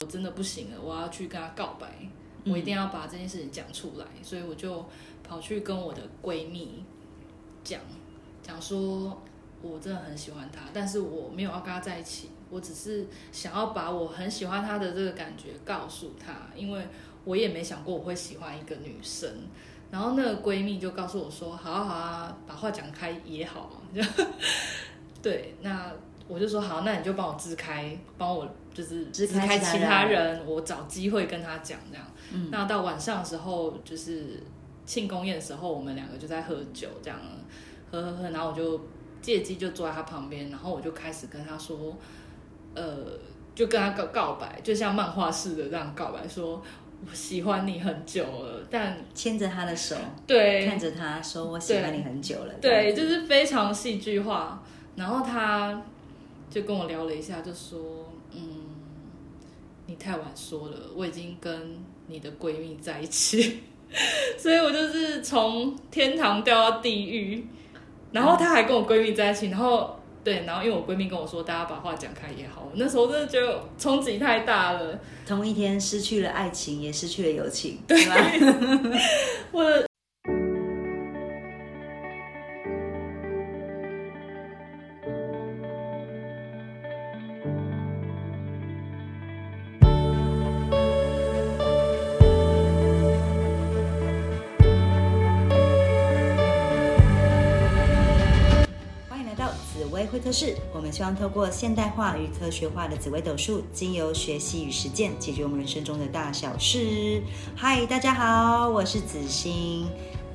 我真的不行了，我要去跟他告白，我一定要把这件事情讲出来，所以我就跑去跟我的闺蜜讲，讲说我真的很喜欢他，但是我没有要跟他在一起，我只是想要把我很喜欢他的这个感觉告诉他，因为我也没想过我会喜欢一个女生。然后那个闺蜜就告诉我说：“好啊好啊，把话讲开也好啊。”对，那我就说好，那你就帮我支开，帮我就是支开其他人，我找机会跟他讲这样。那到晚上的时候，就是庆功宴的时候，我们两个就在喝酒这样，喝喝喝，然后我就借机就坐在他旁边，然后我就开始跟他说，呃，就跟他告告白，就像漫画似的这样告白说。我喜欢你很久了，但牵着他的手，对，看着他说我喜欢你很久了，对，就是非常戏剧化。然后他就跟我聊了一下，就说：“嗯，你太晚说了，我已经跟你的闺蜜在一起，所以我就是从天堂掉到地狱。”然后她还跟我闺蜜在一起，然后。对，然后因为我闺蜜跟我说，大家把话讲开也好。那时候真的觉得冲击太大了。同一天失去了爱情，也失去了友情，对吧？我。可是，我们希望透过现代化与科学化的紫微斗数，经由学习与实践，解决我们人生中的大小事。嗨，大家好，我是子欣。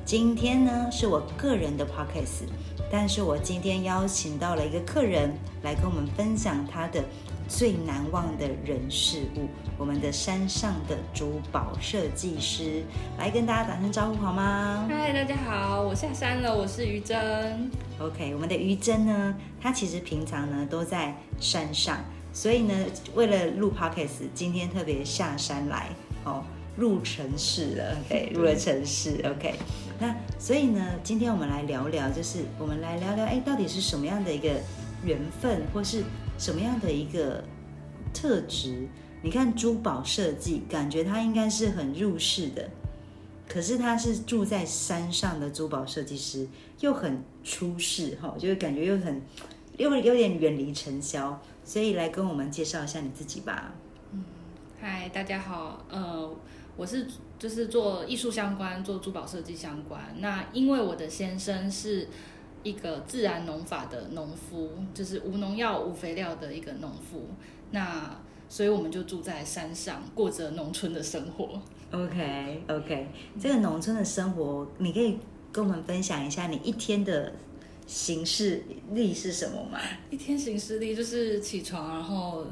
今天呢是我个人的 podcast，但是我今天邀请到了一个客人来跟我们分享他的。最难忘的人事物，我们的山上的珠宝设计师来跟大家打声招呼好吗？嗨，大家好，我下山了，我是于真。OK，我们的于真呢，她其实平常呢都在山上，所以呢为了录 Podcast，今天特别下山来哦，入城市了。OK，入了城市。OK，那所以呢，今天我们来聊聊，就是我们来聊聊，哎，到底是什么样的一个缘分，或是？什么样的一个特质？你看珠宝设计，感觉他应该是很入世的，可是他是住在山上的珠宝设计师，又很出世哈，就是感觉又很又有点远离尘嚣，所以来跟我们介绍一下你自己吧。嗯，嗨，大家好，呃，我是就是做艺术相关，做珠宝设计相关。那因为我的先生是。一个自然农法的农夫，就是无农药、无肥料的一个农夫。那所以我们就住在山上，过着农村的生活。OK OK，这个农村的生活，你可以跟我们分享一下你一天的行事历是什么吗？一天行事历就是起床，然后。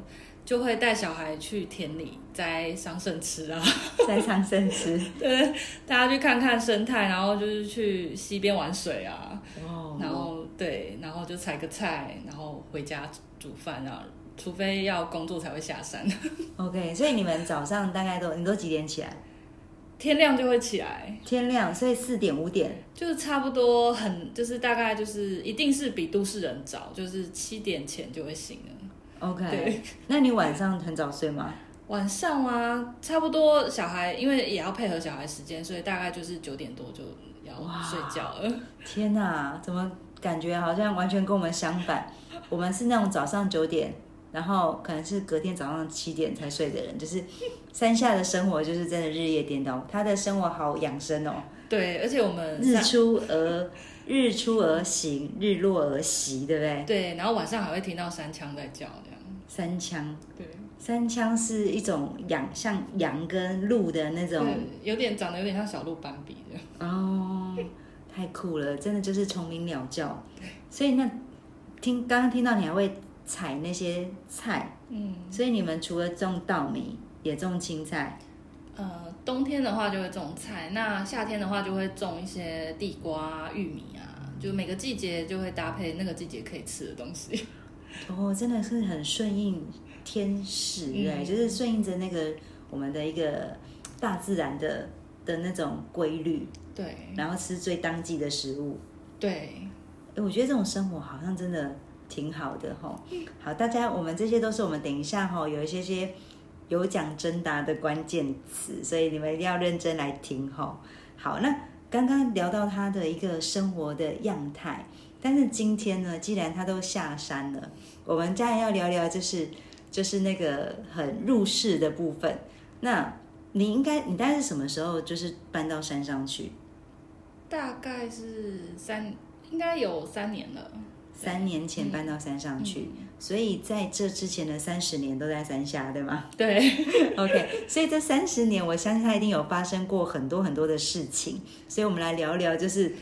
就会带小孩去田里摘桑葚吃啊，摘桑葚吃。对，大家去看看生态，然后就是去溪边玩水啊。哦。然后对，然后就采个菜，然后回家煮饭啊。除非要工作才会下山。OK，所以你们早上大概都你都几点起来？天亮就会起来。天亮，所以四点五点。就是差不多很，就是大概就是一定是比都市人早，就是七点前就会醒了。OK，那你晚上很早睡吗？晚上啊，差不多小孩因为也要配合小孩时间，所以大概就是九点多就要睡觉了。天哪，怎么感觉好像完全跟我们相反？我们是那种早上九点，然后可能是隔天早上七点才睡的人，就是山下的生活就是真的日夜颠倒。他的生活好养生哦。对，而且我们日出而日出而行，日落而息，对不对？对，然后晚上还会听到山枪在叫。三枪，对，三枪是一种羊，像羊跟鹿的那种，有点长得有点像小鹿斑比的。哦，太酷了，真的就是虫鸣鸟叫。对，所以那听刚刚听到你还会采那些菜，嗯，所以你们除了种稻米，也种青菜。呃，冬天的话就会种菜，那夏天的话就会种一些地瓜、玉米啊，就每个季节就会搭配那个季节可以吃的东西。哦，真的是很顺应天时，对，就是顺应着那个我们的一个大自然的的那种规律，对，然后吃最当季的食物，对，我觉得这种生活好像真的挺好的哈。好，大家，我们这些都是我们等一下哈，有一些些。有奖征答的关键词，所以你们一定要认真来听哈。好，那刚刚聊到他的一个生活的样态，但是今天呢，既然他都下山了，我们当然要聊聊，就是就是那个很入世的部分。那你应该，你大概是什么时候就是搬到山上去？大概是三，应该有三年了。三年前搬到山上去，所以在这之前的三十年都在山下，对吗？对，OK。所以这三十年，我相信他一定有发生过很多很多的事情。所以我们来聊聊，就是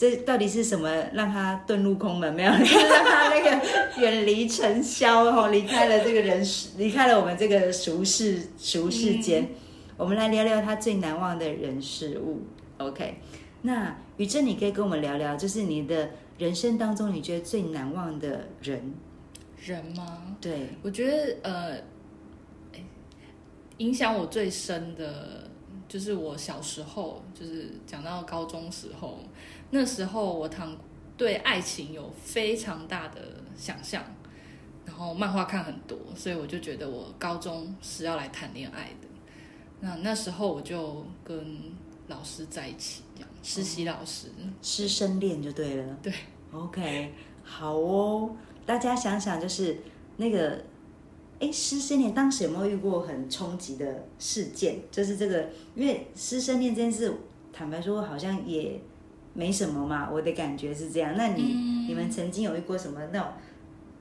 这到底是什么让他遁入空门？没有，就 是让他那个远离尘嚣，然后离开了这个人世，离开了我们这个俗世俗世间。我们来聊聊他最难忘的人事物。OK。那宇珍，你可以跟我们聊聊，就是你的人生当中，你觉得最难忘的人，人吗？对，我觉得呃，影响我最深的，就是我小时候，就是讲到高中时候，那时候我谈对爱情有非常大的想象，然后漫画看很多，所以我就觉得我高中是要来谈恋爱的。那那时候我就跟老师在一起，这样。实习老师，师生恋就对了。对，OK，好哦。大家想想，就是那个，哎，师生恋当时有没有遇过很冲击的事件？就是这个，因为师生恋这件事，坦白说好像也没什么嘛。我的感觉是这样。那你你们曾经有遇过什么那种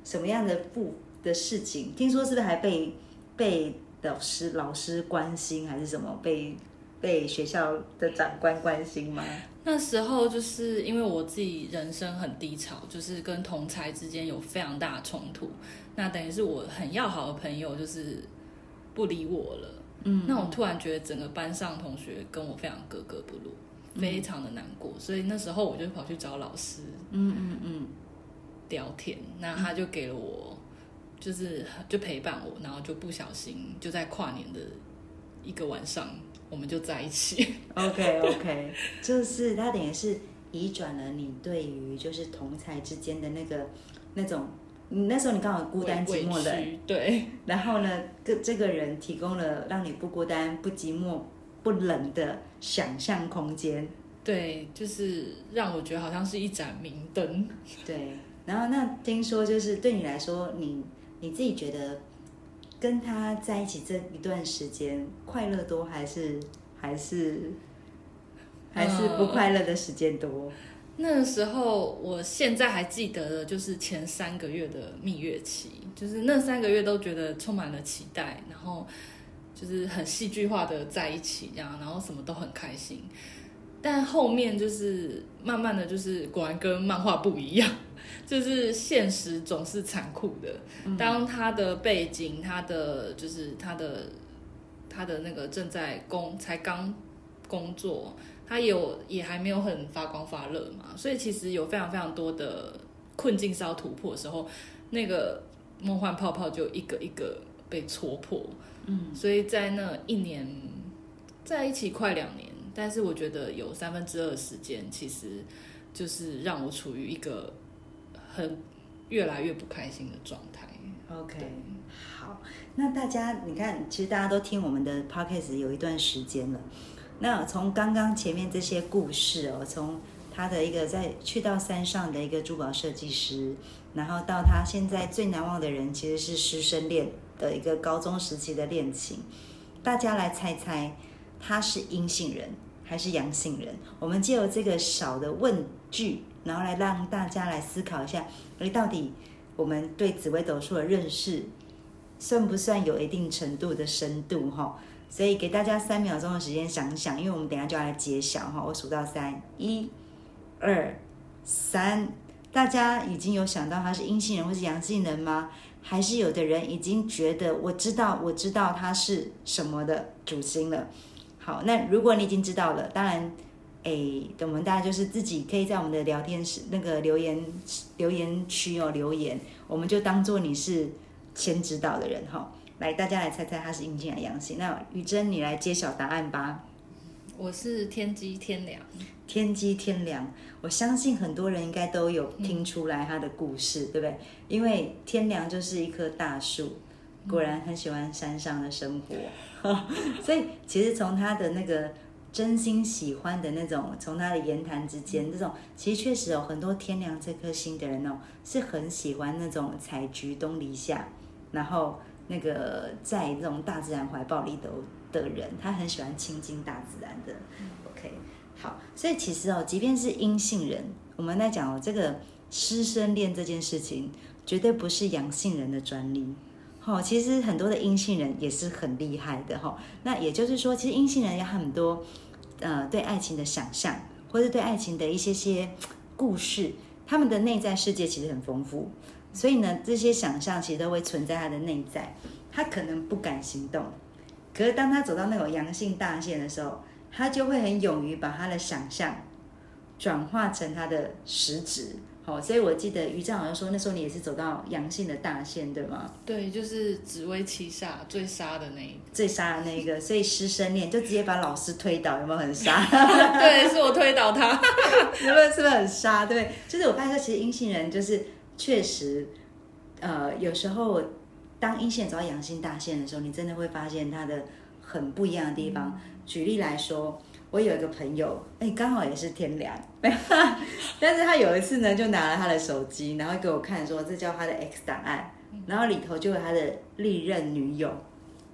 什么样的不的事情？听说是不是还被被老师老师关心，还是什么被？被学校的长官关心吗？那时候就是因为我自己人生很低潮，就是跟同才之间有非常大的冲突。那等于是我很要好的朋友就是不理我了。嗯，那我突然觉得整个班上同学跟我非常格格不入，非常的难过。所以那时候我就跑去找老师，嗯嗯嗯，聊天。那他就给了我，就是就陪伴我，然后就不小心就在跨年的一个晚上。我们就在一起。OK OK，就是他等于是移转了你对于就是同才之间的那个那种，那时候你刚好孤单寂寞的，对。然后呢，这这个人提供了让你不孤单、不寂寞、不冷的想象空间。对，就是让我觉得好像是一盏明灯。对。然后那听说就是对你来说，你你自己觉得。跟他在一起这一段时间，快乐多还是还是还是不快乐的时间多？那时候，我现在还记得的，就是前三个月的蜜月期，就是那三个月都觉得充满了期待，然后就是很戏剧化的在一起这样，然后什么都很开心。但后面就是慢慢的就是果然跟漫画不一样。就是现实总是残酷的。当他的背景，他的就是他的他的那个正在工才刚工作，他有也还没有很发光发热嘛，所以其实有非常非常多的困境是要突破的时候，那个梦幻泡泡就一个一个被戳破。嗯，所以在那一年在一起快两年，但是我觉得有三分之二时间，其实就是让我处于一个。很越来越不开心的状态。OK，好，那大家你看，其实大家都听我们的 Podcast 有一段时间了。那从刚刚前面这些故事哦，从他的一个在去到山上的一个珠宝设计师，然后到他现在最难忘的人，其实是师生恋的一个高中时期的恋情。大家来猜猜，他是阴性人还是阳性人？我们借由这个小的问句。然后来让大家来思考一下，哎，到底我们对紫微斗数的认识算不算有一定程度的深度哈？所以给大家三秒钟的时间想想，因为我们等下就要来揭晓哈。我数到三，一、二、三，大家已经有想到他是阴性人或是阳性人吗？还是有的人已经觉得我知道，我知道他是什么的主星了？好，那如果你已经知道了，当然。哎，我们大家就是自己可以在我们的聊天室那个留言留言区哦留言，我们就当做你是先知道的人哈。来，大家来猜猜他是阴性还是阳性？那雨珍，你来揭晓答案吧。我是天机天良，天机天良，我相信很多人应该都有听出来他的故事，对不对？因为天良就是一棵大树，果然很喜欢山上的生活。所以其实从他的那个真心喜欢的那种，从他的言谈之间，这种其实确实有很多天良这颗心的人哦，是很喜欢那种采菊东篱下，然后那个在这种大自然怀抱里头的人，他很喜欢亲近大自然的。OK，好，所以其实哦，即便是阴性人，我们来讲哦，这个师生恋这件事情，绝对不是阳性人的专利。哦，其实很多的阴性人也是很厉害的哈。那也就是说，其实阴性人有很多呃对爱情的想象，或者对爱情的一些些故事，他们的内在世界其实很丰富。所以呢，这些想象其实都会存在他的内在。他可能不敢行动，可是当他走到那种阳性大线的时候，他就会很勇于把他的想象转化成他的实质。好，所以我记得于正好像说，那时候你也是走到阳性的大线，对吗？对，就是紫薇七煞最杀的那一个，最杀的那一个，所以师生恋就直接把老师推倒，有没有很杀？对，是我推倒他，有没有是不是很杀？对，就是我发现说，其实阴性人就是确实，呃，有时候当阴性人走到阳性大线的时候，你真的会发现它的很不一样的地方。举例来说。我有一个朋友，哎，刚好也是天良，但是他有一次呢，就拿了他的手机，然后给我看，说这叫他的 X 档案，然后里头就有他的历任女友，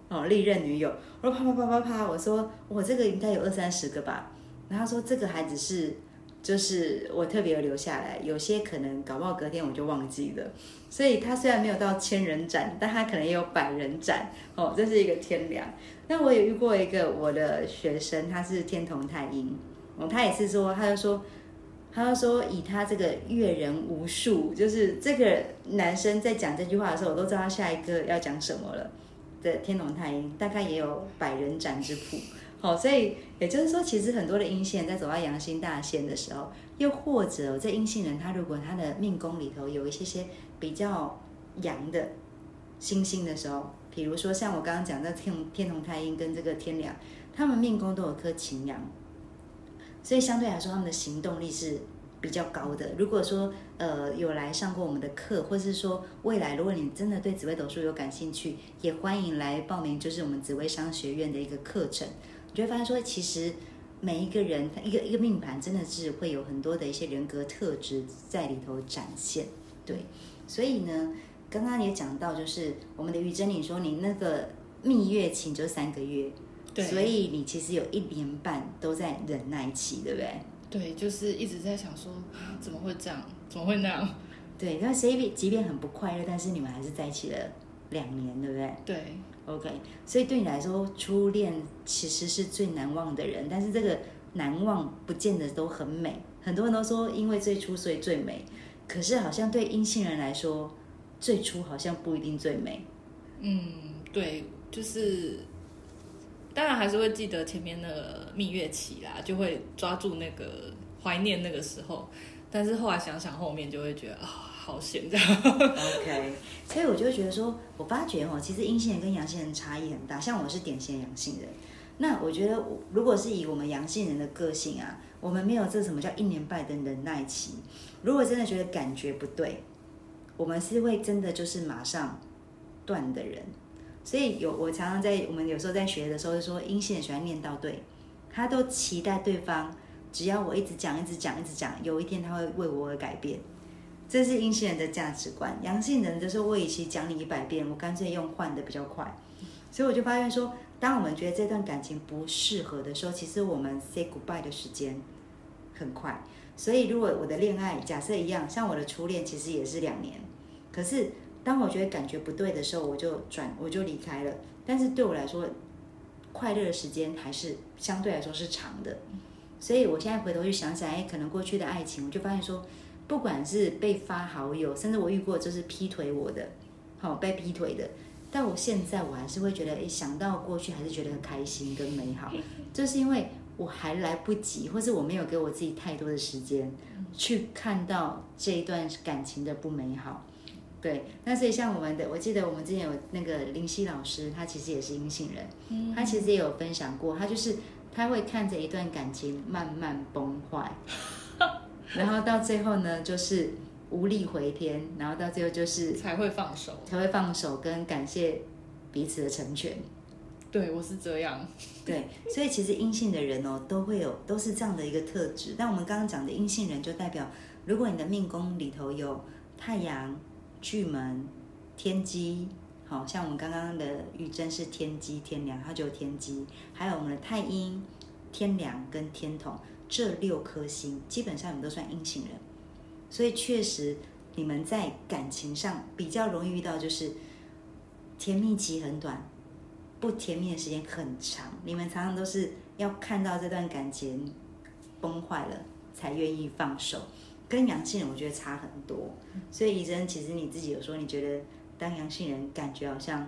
哦，历任女友，我说啪啪啪啪啪，我说我这个应该有二三十个吧，然后他说这个还只是。就是我特别有留下来，有些可能搞不好隔天我就忘记了，所以他虽然没有到千人斩，但他可能也有百人斩哦，这是一个天良。那我也遇过一个我的学生，他是天同太阴哦，他也是说，他就说，他就说以他这个阅人无数，就是这个男生在讲这句话的时候，我都知道他下一个要讲什么了。的天同太阴大概也有百人斩之谱。哦，所以也就是说，其实很多的阴线在走到阳星大线的时候，又或者这阴性人他如果他的命宫里头有一些些比较阳的星星的时候，比如说像我刚刚讲的天天同太阴跟这个天梁，他们命宫都有颗擎羊，所以相对来说他们的行动力是比较高的。如果说呃有来上过我们的课，或是说未来如果你真的对紫微斗数有感兴趣，也欢迎来报名，就是我们紫微商学院的一个课程。你就会发现说，其实每一个人，一个一个命盘真的是会有很多的一些人格特质在里头展现。对，所以呢，刚刚也讲到，就是我们的于真，你说你那个蜜月期就三个月，对，所以你其实有一年半都在忍耐期，对不对？对，就是一直在想说，怎么会这样？怎么会那样？对，那所以即便很不快乐，但是你们还是在一起了两年，对不对？对。OK，所以对你来说，初恋其实是最难忘的人，但是这个难忘不见得都很美。很多人都说，因为最初所以最美，可是好像对阴性人来说，最初好像不一定最美。嗯，对，就是当然还是会记得前面那个蜜月期啦，就会抓住那个怀念那个时候，但是后来想想后面就会觉得啊。好险这样，OK，所以我就觉得说，我发觉哦，其实阴性人跟阳性人差异很大。像我是典型阳性人，那我觉得，如果是以我们阳性人的个性啊，我们没有这什么叫一年半的忍耐期。如果真的觉得感觉不对，我们是会真的就是马上断的人。所以有我常常在我们有时候在学的时候就说，阴性人喜欢念到对，他都期待对方只要我一直讲、一直讲、一直讲，有一天他会为我而改变。这是阴性人的价值观，阳性人就是我与其讲你一百遍，我干脆用换的比较快。所以我就发现说，当我们觉得这段感情不适合的时候，其实我们 say goodbye 的时间很快。所以如果我的恋爱假设一样，像我的初恋其实也是两年，可是当我觉得感觉不对的时候，我就转我就离开了。但是对我来说，快乐的时间还是相对来说是长的。所以我现在回头去想想，哎，可能过去的爱情，我就发现说。不管是被发好友，甚至我遇过就是劈腿我的，好被劈腿的，但我现在我还是会觉得，一想到过去还是觉得很开心跟美好，就是因为我还来不及，或是我没有给我自己太多的时间去看到这一段感情的不美好。对，那所以像我们的，我记得我们之前有那个林夕老师，他其实也是阴性人，他其实也有分享过，他就是他会看着一段感情慢慢崩坏。然后到最后呢，就是无力回天，然后到最后就是才会放手，才会放手，跟感谢彼此的成全。对我是这样，对，所以其实阴性的人哦，都会有都是这样的一个特质。但我们刚刚讲的阴性人，就代表如果你的命宫里头有太阳、巨门、天机，好像我们刚刚的玉珍是天机天梁，它就有天机，还有我们的太阴、天梁跟天同这六颗星，基本上你们都算阴性人。所以确实，你们在感情上比较容易遇到，就是甜蜜期很短。不甜蜜的时间很长，你们常常都是要看到这段感情崩坏了才愿意放手，跟阳性人我觉得差很多。所以怡珍，其实你自己有说，你觉得当阳性人感觉好像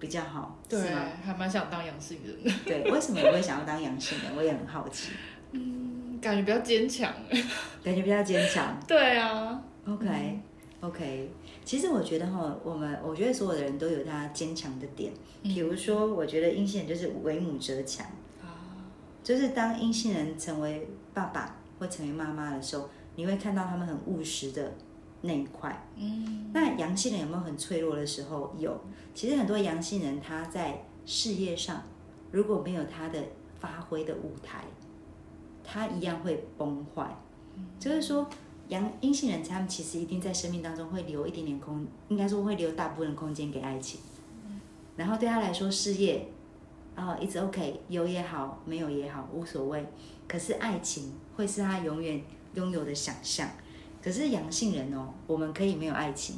比较好，对，还蛮想当阳性人。对，为什么你会想要当阳性人？我也很好奇。嗯，感觉比较坚强，感觉比较坚强。对啊。OK，OK。其实我觉得哈，我们我觉得所有的人都有他坚强的点。比如说，我觉得阴性人就是为母则强啊，就是当阴性人成为爸爸或成为妈妈的时候，你会看到他们很务实的那一块。嗯，那阳性人有没有很脆弱的时候？有。其实很多阳性人他在事业上如果没有他的发挥的舞台，他一样会崩坏。就是说。阳阴性人，他们其实一定在生命当中会留一点点空，应该说会留大部分空间给爱情。然后对他来说，事业啊一直 OK，有也好，没有也好，无所谓。可是爱情会是他永远拥有的想象。可是阳性人哦，我们可以没有爱情，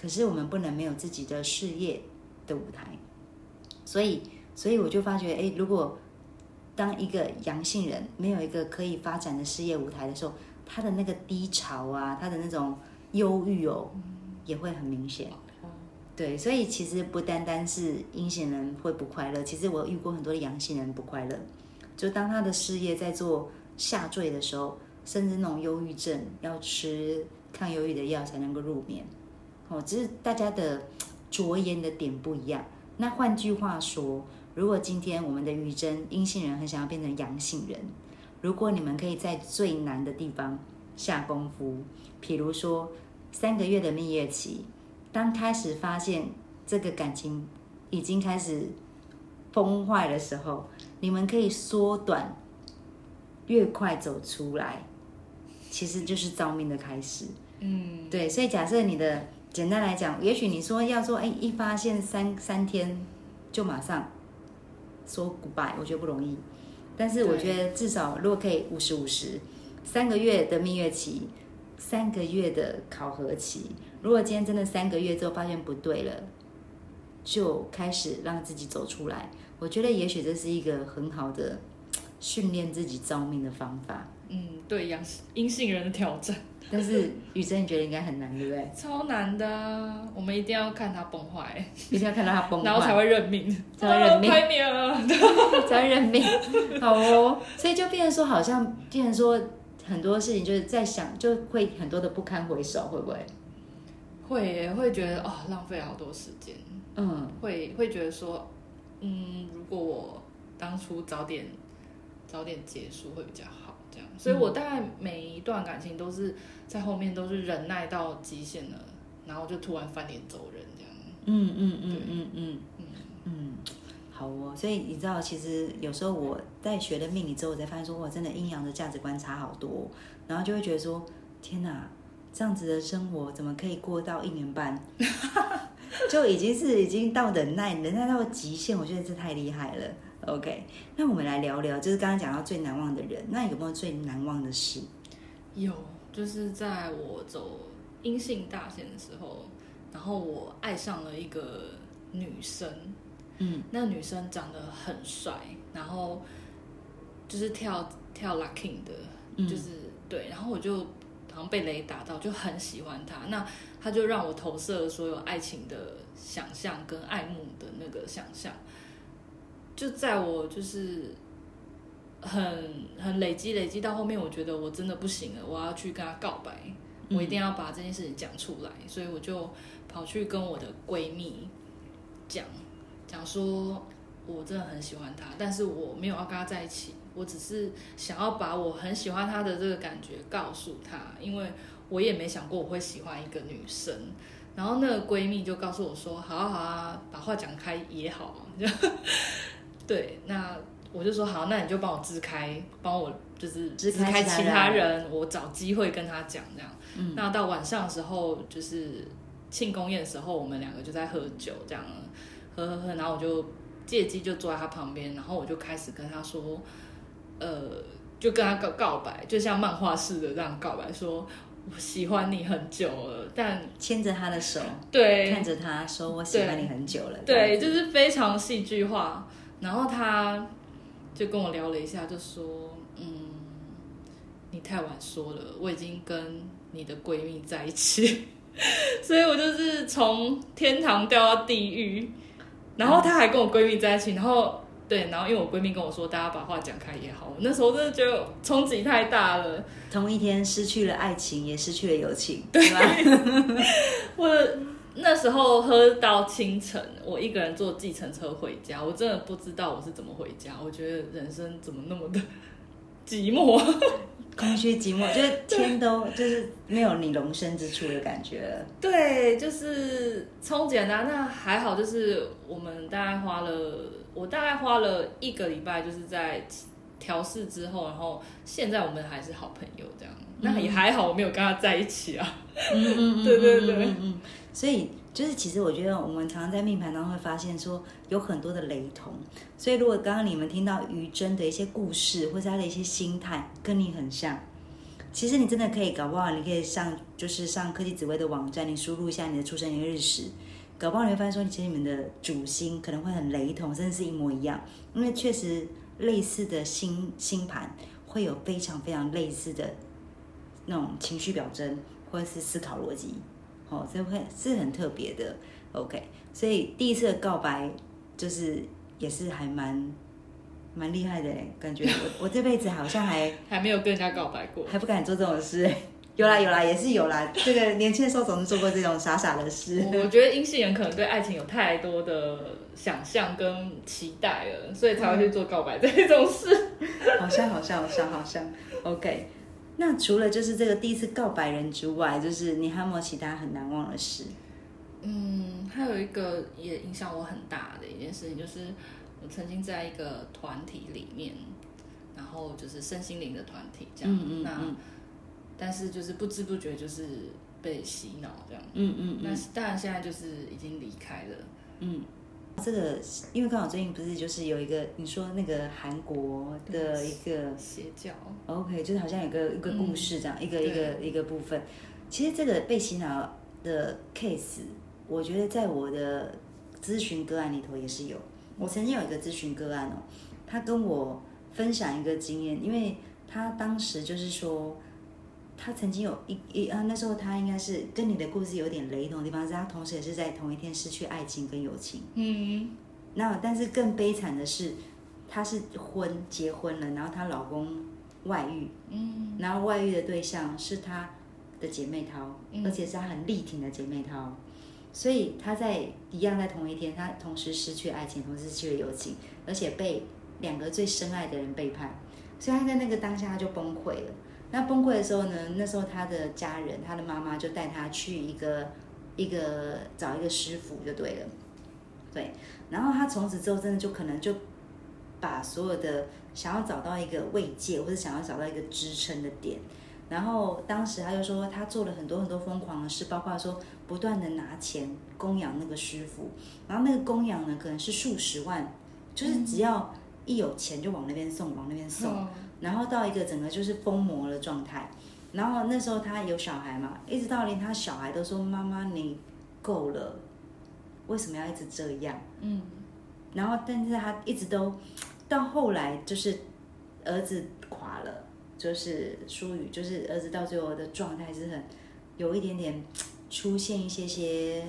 可是我们不能没有自己的事业的舞台。所以，所以我就发觉，哎，如果当一个阳性人没有一个可以发展的事业舞台的时候，他的那个低潮啊，他的那种忧郁哦，也会很明显。对，所以其实不单单是阴性人会不快乐，其实我遇过很多的阳性人不快乐。就当他的事业在做下坠的时候，甚至那种忧郁症要吃抗忧郁的药才能够入眠。哦，只是大家的 着眼的点不一样。那换句话说，如果今天我们的余真阴性人很想要变成阳性人。如果你们可以在最难的地方下功夫，比如说三个月的蜜月期，当开始发现这个感情已经开始崩坏的时候，你们可以缩短，越快走出来，其实就是造命的开始。嗯，对，所以假设你的简单来讲，也许你说要说，哎，一发现三三天就马上说 goodbye，我觉得不容易。但是我觉得至少如果可以五十五十，三个月的蜜月期，三个月的考核期，如果今天真的三个月之后发现不对了，就开始让自己走出来。我觉得也许这是一个很好的训练自己造命的方法。嗯，对，阳阴性人的挑战。但是雨珍，你觉得应该很难，对不对？超难的，我们一定要看他崩坏，一定要看到他崩坏，然后才会认命，才会认命，开免了，才会认命。好哦，所以就变成说，好像变成说很多事情就是在想，就会很多的不堪回首，会不会？会，会觉得哦，浪费好多时间。嗯，会会觉得说，嗯，如果我当初早点早点结束会比较好。这样，所以我大概每一段感情都是在后面都是忍耐到极限了，然后就突然翻脸走人这样。嗯嗯嗯嗯嗯嗯嗯，好哦。所以你知道，其实有时候我在学了命理之后，我才发现说，哇，真的阴阳的价值观差好多。然后就会觉得说，天哪，这样子的生活怎么可以过到一年半？就已经是已经到忍耐，忍耐到极限，我觉得这太厉害了。OK，那我们来聊聊，就是刚刚讲到最难忘的人，那有没有最难忘的事？有，就是在我走阴性大线的时候，然后我爱上了一个女生，嗯，那女生长得很帅，然后就是跳跳 locking 的，就是对，然后我就好像被雷打到，就很喜欢她，那她就让我投射所有爱情的想象跟爱慕的那个想象。就在我就是很很累积累积到后面，我觉得我真的不行了，我要去跟他告白，我一定要把这件事情讲出来，所以我就跑去跟我的闺蜜讲讲说，我真的很喜欢他，但是我没有要跟他在一起，我只是想要把我很喜欢他的这个感觉告诉他，因为我也没想过我会喜欢一个女生，然后那个闺蜜就告诉我说：“好啊好啊，把话讲开也好啊。”就对，那我就说好，那你就帮我支开，帮我就是支开其其他人，我找机会跟他讲这样。嗯那到晚上的时候，就是庆功宴的时候，我们两个就在喝酒，这样喝喝喝，然后我就借机就坐在他旁边，然后我就开始跟他说，呃，就跟他告告白，就像漫画似的这样告白，说我喜欢你很久了，但牵着他的手，对看着他说：“我喜欢你很久了。”对，就是非常戏剧化。然后他就跟我聊了一下，就说：“嗯，你太晚说了，我已经跟你的闺蜜在一起，所以我就是从天堂掉到地狱。然后他还跟我闺蜜在一起，然后对，然后因为我闺蜜跟我说，大家把话讲开也好。我那时候真的觉得冲击太大了。同一天失去了爱情，也失去了友情，对吧？我那时候喝到清晨，我一个人坐计程车回家，我真的不知道我是怎么回家。我觉得人生怎么那么的寂寞？空虚寂寞，就是天都就是没有你容身之处的感觉了。对，就是冲击很大。那还好，就是我们大概花了，我大概花了一个礼拜，就是在调试之后，然后现在我们还是好朋友这样。那也还好，我没有跟他在一起啊。嗯嗯 嗯，对对对嗯。所以就是，其实我觉得我们常常在命盘当中会发现说有很多的雷同。所以如果刚刚你们听到于真的一些故事，或是他的一些心态跟你很像，其实你真的可以搞不好，你可以上就是上科技紫薇的网站，你输入一下你的出生年月日时。搞不好你会发现说，其实你们的主星可能会很雷同，甚至是一模一样，因为确实类似的星星盘会有非常非常类似的那种情绪表征或者是思考逻辑，哦，这会是很特别的。OK，所以第一次的告白就是也是还蛮蛮厉害的哎，感觉我我这辈子好像还 还没有跟人家告白过。还不敢做这种事哎。有啦有啦，也是有啦。这个年轻的时候总是做过这种傻傻的事。我觉得阴性人可能对爱情有太多的想象跟期待了，所以才会去做告白 这种事。好像好像好像好像。OK，那除了就是这个第一次告白人之外，就是你还有没有其他很难忘的事？嗯，还有一个也影响我很大的一件事情，就是我曾经在一个团体里面，然后就是身心灵的团体这样，嗯嗯那嗯但是就是不知不觉就是被洗脑这样。嗯嗯那当然现在就是已经离开了。嗯，这个因为刚好最近不是就是有一个你说那个韩国的一个邪教，OK，就是好像有个一个故事这样，一个一个一个部分。其实这个被洗脑的 case，我觉得在我的咨询个案里头也是有。我曾经有一个咨询个案哦，他跟我分享一个经验，因为他当时就是说，他曾经有一一啊，那时候他应该是跟你的故事有点雷同的地方，是他同时也是在同一天失去爱情跟友情。嗯。那但是更悲惨的是，她是婚结婚了，然后她老公外遇，嗯。然后外遇的对象是她的姐妹淘，嗯。而且是她很力挺的姐妹淘，所以她在一样在同一天，她同时失去爱情，同时失去了友情，而且被两个最深爱的人背叛，所以她在那个当下她就崩溃了。那崩溃的时候呢，那时候他的家人，他的妈妈就带他去一个一个找一个师傅就对了，对，然后他从此之后真的就可能就把所有的想要找到一个慰藉，或者想要找到一个支撑的点。然后当时他就说，他做了很多很多疯狂的事，包括说不断的拿钱供养那个师傅，然后那个供养呢可能是数十万，就是只要一有钱就往那边送，往那边送。哦然后到一个整个就是疯魔的状态。然后那时候他有小孩嘛，一直到连他小孩都说：“妈妈，你够了，为什么要一直这样？”嗯然后，但是他一直都到后来，就是儿子垮了，就是疏语，就是儿子到最后的状态是很有一点点出现一些些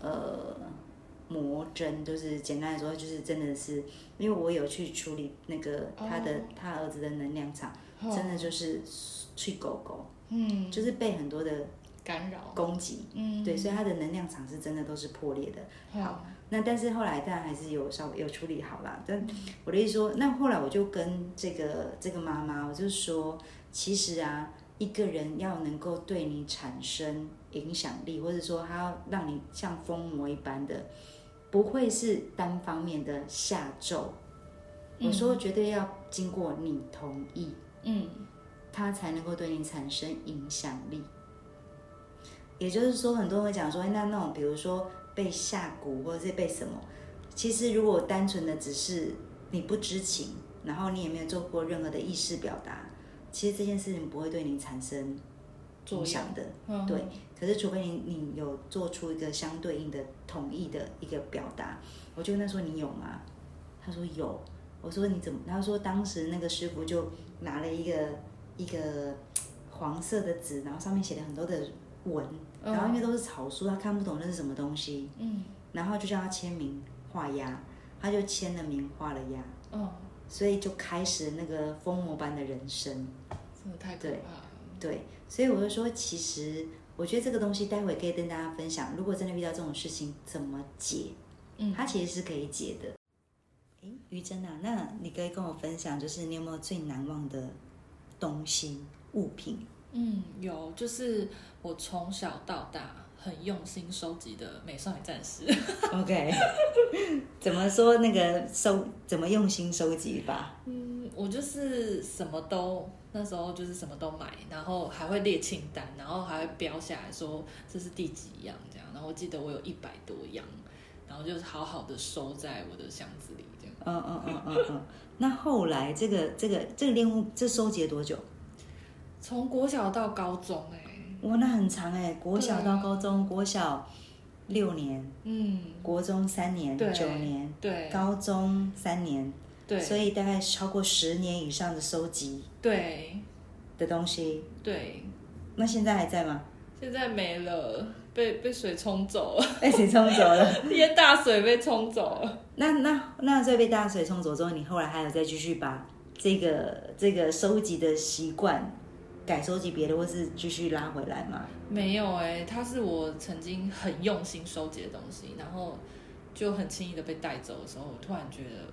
呃魔针，就是简单来说，就是真的是因为我有去处理那个他的、哦他儿子的能量场，哦真的就是去狗狗，嗯，就是被很多的干扰，攻击，嗯，对，所以他的能量场是真的都是破裂的。好，那但是后来当然还是有稍微有处理好啦。但我的意思说，那后来我就跟这个这个妈妈，我就说，其实啊，一个人要能够对你产生影响力，或者说他要让你像疯魔一般的，不会是单方面的下咒。我说绝对要经过你同意，嗯他才能够对你产生影响力。也就是说，很多人会讲说，哎那那种比如说被下蛊或者是被什么，其实如果单纯的只是你不知情，然后你也没有做过任何的意识表达，其实这件事情不会对你产生影响的。嗯，对，可是除非你你有做出一个相对应的统一的一个表达，我就跟他说你有吗？他说有，我说你怎么？他说当时那个师傅就拿了一个一个黄色的纸，然后上面写了很多的文，嗯然后因为都是草书，他看不懂那是什么东西，嗯然后就叫他签名画押，他就签了名画了押，嗯，所以就开始那个疯魔般的人生。真的太可对怕了。对，所以我就说，其实我觉得这个东西待会可以跟大家分享。如果真的遇到这种事情，怎么解？嗯它其实是可以解的。哎，于真啊，那你可以跟我分享，就是你有没有最难忘的东西、物品？嗯，有，就是我从小到大很用心收集的《美少女战士》OK，怎么说那个收怎么用心收集吧？嗯，我就是什么都那时候就是什么都买，然后还会列清单，然后还会标下来说这是第几样这样。然后我记得我有一百多样，然后就是好好的收在我的箱子里这样。嗯嗯嗯嗯嗯。那后来这个这个这个练物这收集了多久？从国小到高中、哎，哇，那很长哎、国小到高中，国小六年，嗯，国中三年，九年，对高中三年，对所以大概超过十年以上的收集对的东西。对，那现在还在吗？现在没了，被被水冲走了，被水冲走了？淹 大水被冲走了。那那那在被大水冲走之后，你后来还有再继续把这个这个收集的习惯改收集别的，或是继续拉回来吗？没有哎、它是我曾经很用心收集的东西，然后就很轻易的被带走的时候，我突然觉得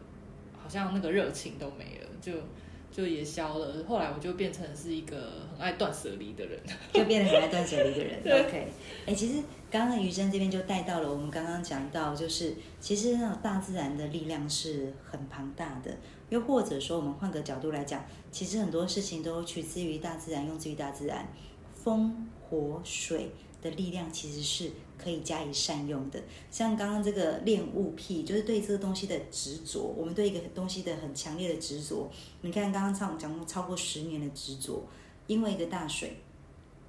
好像那个热情都没了，就就也消了。后来我就变成是一个很爱断舍离的人。就变得很爱断舍离的人。对 OK，哎、其实刚刚于真这边就带到了我们刚刚讲到，就是其实那种大自然的力量是很庞大的，又或者说我们换个角度来讲，其实很多事情都取自于大自然，用自于大自然，风、火、水的力量其实是可以加以善用的。像刚刚这个恋物癖，就是对这个东西的执着，我们对一个东西的很强烈的执着。你看刚刚唱讲过超过十年的执着，因为一个大水。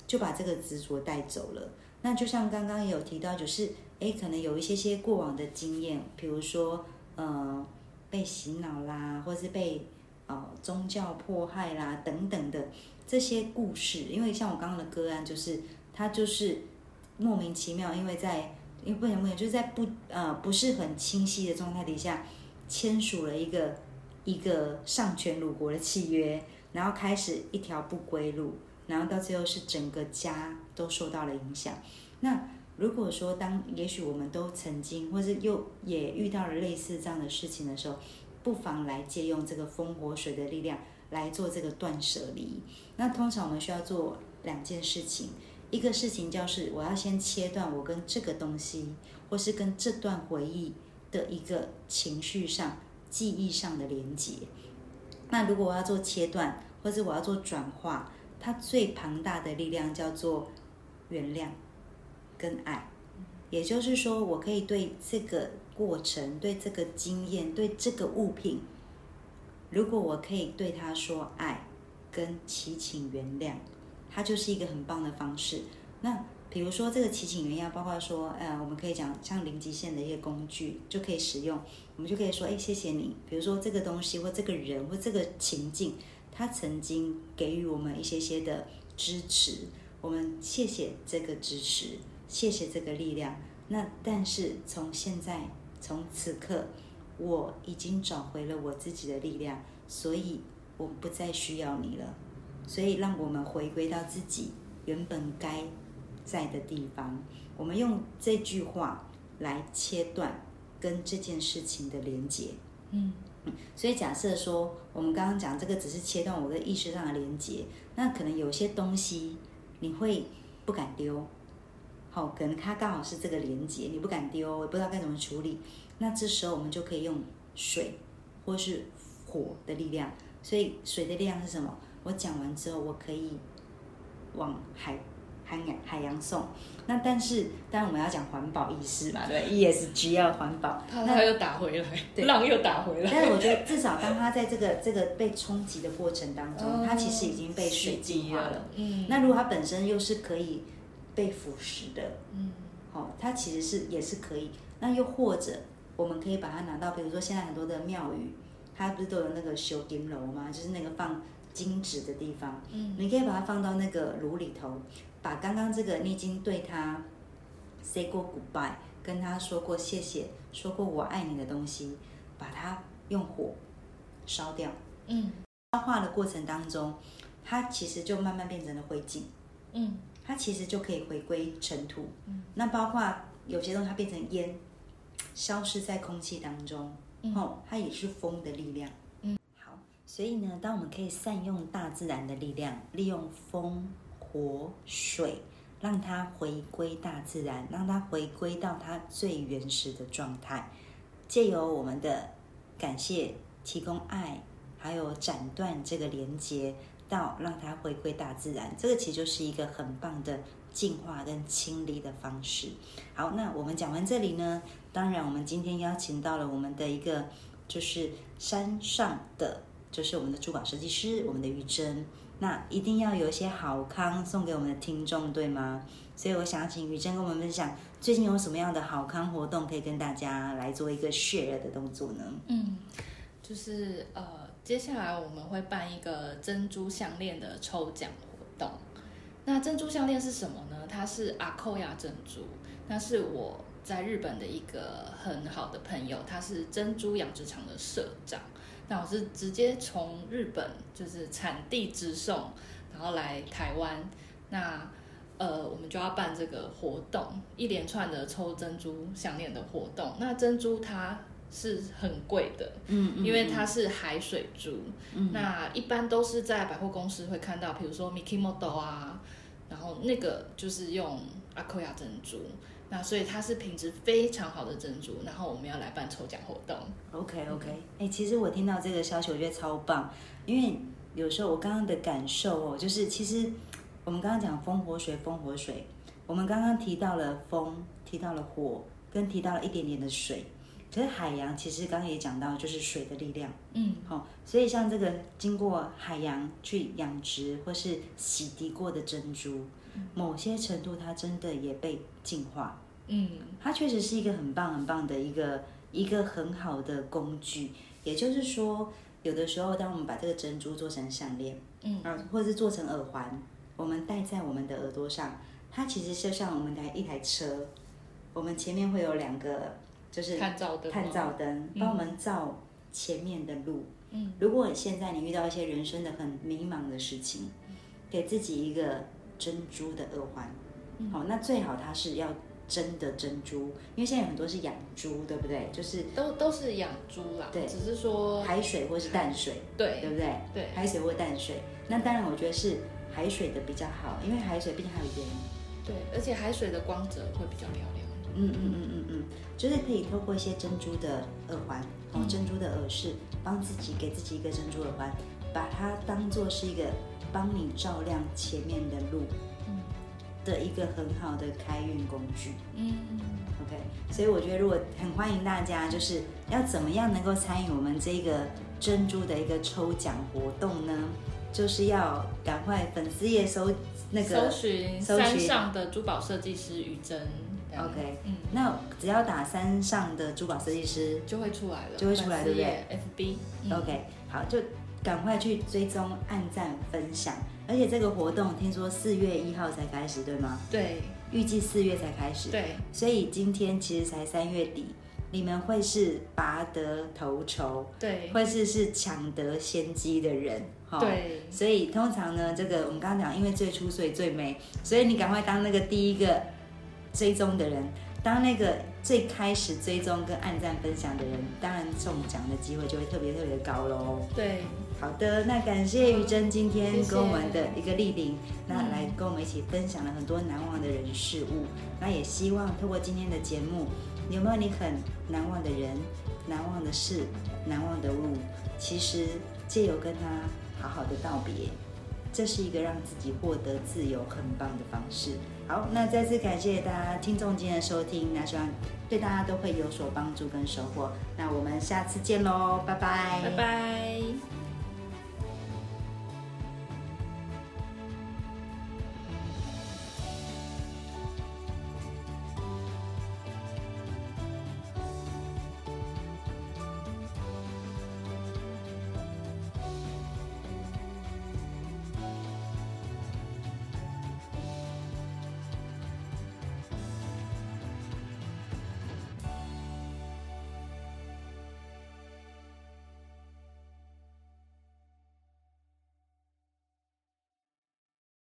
就把这个执着带走了。那就像刚刚也有提到，就是诶，可能有一些些过往的经验，比如说呃被洗脑啦，或是被呃宗教迫害啦等等的这些故事。因为像我刚刚的个案，就是他就是莫名其妙，因为在因为不能不能就是在不呃不是很清晰的状态底下，签署了一个一个上权辱国的契约，然后开始一条不归路。然后到最后是整个家都受到了影响。那如果说当也许我们都曾经，或是又也遇到了类似这样的事情的时候，不妨来借用这个风火水的力量来做这个断舍离。那通常我们需要做两件事情，一个事情就是我要先切断我跟这个东西，或是跟这段回忆的一个情绪上、记忆上的连接。那如果我要做切断，或是我要做转化，它最庞大的力量叫做原谅跟爱，也就是说，我可以对这个过程、对这个经验、对这个物品，如果我可以对他说爱跟祈请原谅，它就是一个很棒的方式。那比如说这个祈请原谅，包括说，呃，我们可以讲像零极限的一些工具就可以使用，我们就可以说，哎，谢谢你。比如说这个东西或这个人或这个情境。他曾经给予我们一些些的支持，我们谢谢这个支持，谢谢这个力量。那但是从现在，从此刻，我已经找回了我自己的力量，所以我不再需要你了。所以让我们回归到自己原本该在的地方。我们用这句话来切断跟这件事情的连接。嗯所以假设说，我们刚刚讲这个只是切断我的意识上的连接，那可能有些东西你会不敢丢，好，可能它刚好是这个连接，你不敢丢，也不知道该怎么处理。那这时候我们就可以用水或是火的力量。所以水的力量是什么？我讲完之后，我可以往海海洋海洋送。那但是，当然我们要讲环保意识嘛，对，ESG 要环保。怕它又打回来，浪又打回来。但是我觉得，至少当它在这个这个被冲击的过程当中，它其实已经被水净化了。嗯。那如果它本身又是可以被腐蚀的，嗯，好，它其实是也是可以。那又或者，我们可以把它拿到，比如说现在很多的庙宇。它不是都有那个修金楼吗？就是那个放金纸的地方。嗯，你可以把它放到那个炉里头，把刚刚这个你已经对它 say 过 goodbye，跟他说过谢谢，说过我爱你的东西，把它用火烧掉。嗯，烧化的过程当中，它其实就慢慢变成了灰烬。嗯，它其实就可以回归尘土。嗯，那包括有些东西它变成烟，消失在空气当中。哦，它也是风的力量。嗯，好，所以呢，当我们可以善用大自然的力量，利用风、火、水，让它回归大自然，让它回归到它最原始的状态，借由我们的感谢、提供爱，还有斩断这个连接，到让它回归大自然，这个其实就是一个很棒的净化跟清理的方式。好，那我们讲完这里呢？当然，我们今天邀请到了我们的一个，就是山上的，就是我们的珠宝设计师，我们的玉珍。那一定要有一些好康送给我们的听众，对吗？所以我想要请玉珍跟我们分享，最近有什么样的好康活动可以跟大家来做一个 share 的动作呢？嗯，就是呃，接下来我们会办一个珍珠项链的抽奖活动。那珍珠项链是什么呢？它是阿扣亚珍珠，那是我。在日本的一个很好的朋友，他是珍珠养殖场的社长。那我是直接从日本就是产地直送，然后来台湾。那呃，我们就要办这个活动，一连串的抽珍珠项链的活动。那珍珠它是很贵的，嗯，因为它是海水珠。嗯，那一般都是在百货公司会看到，比如说 Mikimoto 啊，然后那个就是用阿克亚珍珠。那所以它是品质非常好的珍珠，然后我们要来办抽奖活动。OK OK，哎，其实我听到这个消息，我觉得超棒，因为有时候我刚刚的感受哦，就是其实我们刚刚讲风火水，风火水，我们刚刚提到了风，提到了火，跟提到了一点点的水，可是海洋其实刚刚也讲到，就是水的力量。嗯，好，所以像这个经过海洋去养殖或是洗涤过的珍珠。某些程度，它真的也被净化。嗯，它确实是一个很棒很棒的一个一个很好的工具。也就是说，有的时候，当我们把这个珍珠做成项链，嗯，啊，或者是做成耳环，我们戴在我们的耳朵上，它其实就像我们的一台车，我们前面会有两个，就是探照灯，探照灯帮我们照前面的路。嗯，如果现在你遇到一些人生的很迷茫的事情，给自己一个。珍珠的耳环，好，那最好它是要真的珍珠，因为现在有很多是养猪，对不对？就是都都是养猪啦，对，只是说海水或是淡水，对，对不对？对，海水或淡水，那当然我觉得是海水的比较好，因为海水毕竟还有盐，对，而且海水的光泽会比较漂亮。嗯嗯嗯嗯嗯，就是可以透过一些珍珠的耳环，哦，珍珠的耳饰，帮自己给自己一个珍珠耳环，把它当做是一个。帮你照亮前面的路，的一个很好的开运工具。嗯，OK，所以我觉得如果很欢迎大家，就是要怎么样能够参与我们这个珍珠的一个抽奖活动呢？就是要赶快粉丝页搜那个搜寻山上的珠宝设计师于真。OK，嗯，那只要打山上的珠宝设计师就会出来了，就会出来，对不对？FB，OK，好就。赶快去追踪、按赞、分享，而且这个活动听说四月一号才开始，对吗？对，预计四月才开始。对，所以今天其实才三月底，你们会是拔得头筹，对，会是是抢得先机的人，哈。对，所以通常呢，这个我们刚刚讲，因为最初所以最美，所以你赶快当那个第一个追踪的人，当那个最开始追踪跟按赞分享的人，当然中奖的机会就会特别特别高喽。对，好的，那感谢于真今天跟我们的一个莅临，那嗯来跟我们一起分享了很多难忘的人事物。那也希望透过今天的节目，有没有你很难忘的人、难忘的事、难忘的物？其实借由跟他好好的道别，这是一个让自己获得自由很棒的方式。好，那再次感谢大家听众今天的收听，那希望对大家都会有所帮助跟收获。那我们下次见喽，拜拜，拜拜。